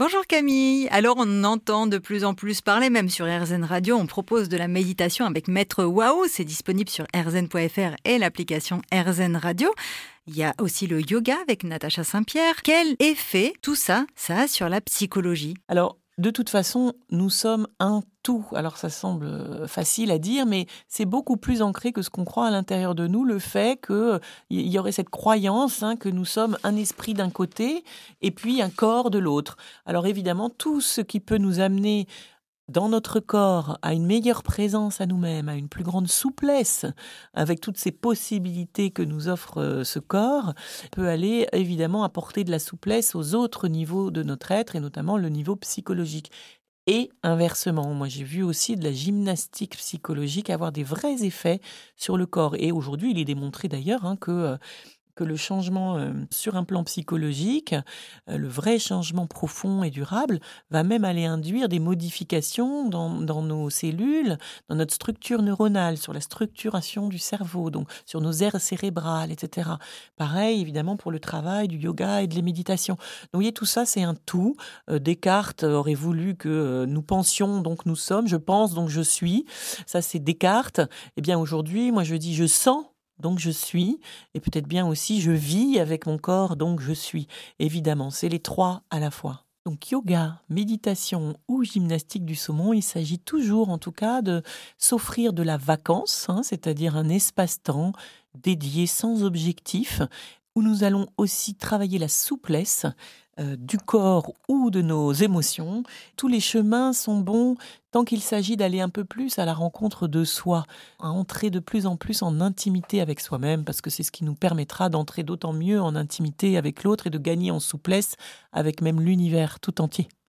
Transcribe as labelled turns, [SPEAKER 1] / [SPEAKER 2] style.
[SPEAKER 1] Bonjour Camille. Alors on entend de plus en plus parler, même sur RZN Radio, on propose de la méditation avec Maître Waouh. C'est disponible sur rzn.fr et l'application RZN Radio. Il y a aussi le yoga avec Natacha Saint-Pierre. Quel effet tout ça, ça a sur la psychologie?
[SPEAKER 2] Alors de toute façon, nous sommes un tout. Alors ça semble euh, facile à dire, mais c'est beaucoup plus ancré que ce qu'on croit à l'intérieur de nous, le fait qu'il euh, y aurait cette croyance hein, que nous sommes un esprit d'un côté et puis un corps de l'autre. Alors évidemment, tout ce qui peut nous amener dans notre corps à une meilleure présence à nous-mêmes, à une plus grande souplesse, avec toutes ces possibilités que nous offre euh, ce corps, peut aller évidemment apporter de la souplesse aux autres niveaux de notre être, et notamment le niveau psychologique. Et inversement, moi j'ai vu aussi de la gymnastique psychologique avoir des vrais effets sur le corps. Et aujourd'hui, il est démontré d'ailleurs hein, que euh, que le changement euh, sur un plan psychologique, euh, le vrai changement profond et durable, va même aller induire des modifications dans, nos cellules, dans notre structure neuronale, sur la structuration du cerveau, donc sur nos aires cérébrales, etc. Pareil, évidemment, pour le travail du yoga et de la méditation. Donc, vous voyez, tout ça, c'est un tout. Euh, Descartes aurait voulu que nous pensions, donc nous sommes, je pense, donc je suis. Ça, c'est Descartes. Eh bien, aujourd'hui, moi, je dis je sens donc je suis, et peut-être bien aussi je vis avec mon corps, donc je suis. Évidemment, c'est les trois à la fois. Donc yoga, méditation ou gymnastique du saumon, il s'agit toujours en tout cas de s'offrir de la vacance, hein, c'est-à-dire un espace-temps dédié sans objectif, où nous allons aussi travailler la souplesse, euh, du corps ou de nos émotions. Tous les chemins sont bons tant qu'il s'agit d'aller un peu plus à la rencontre de soi, à entrer de plus en plus en intimité avec soi-même, parce que c'est ce qui nous permettra d'entrer d'autant mieux en intimité avec l'autre et de gagner en souplesse avec même l'univers tout entier.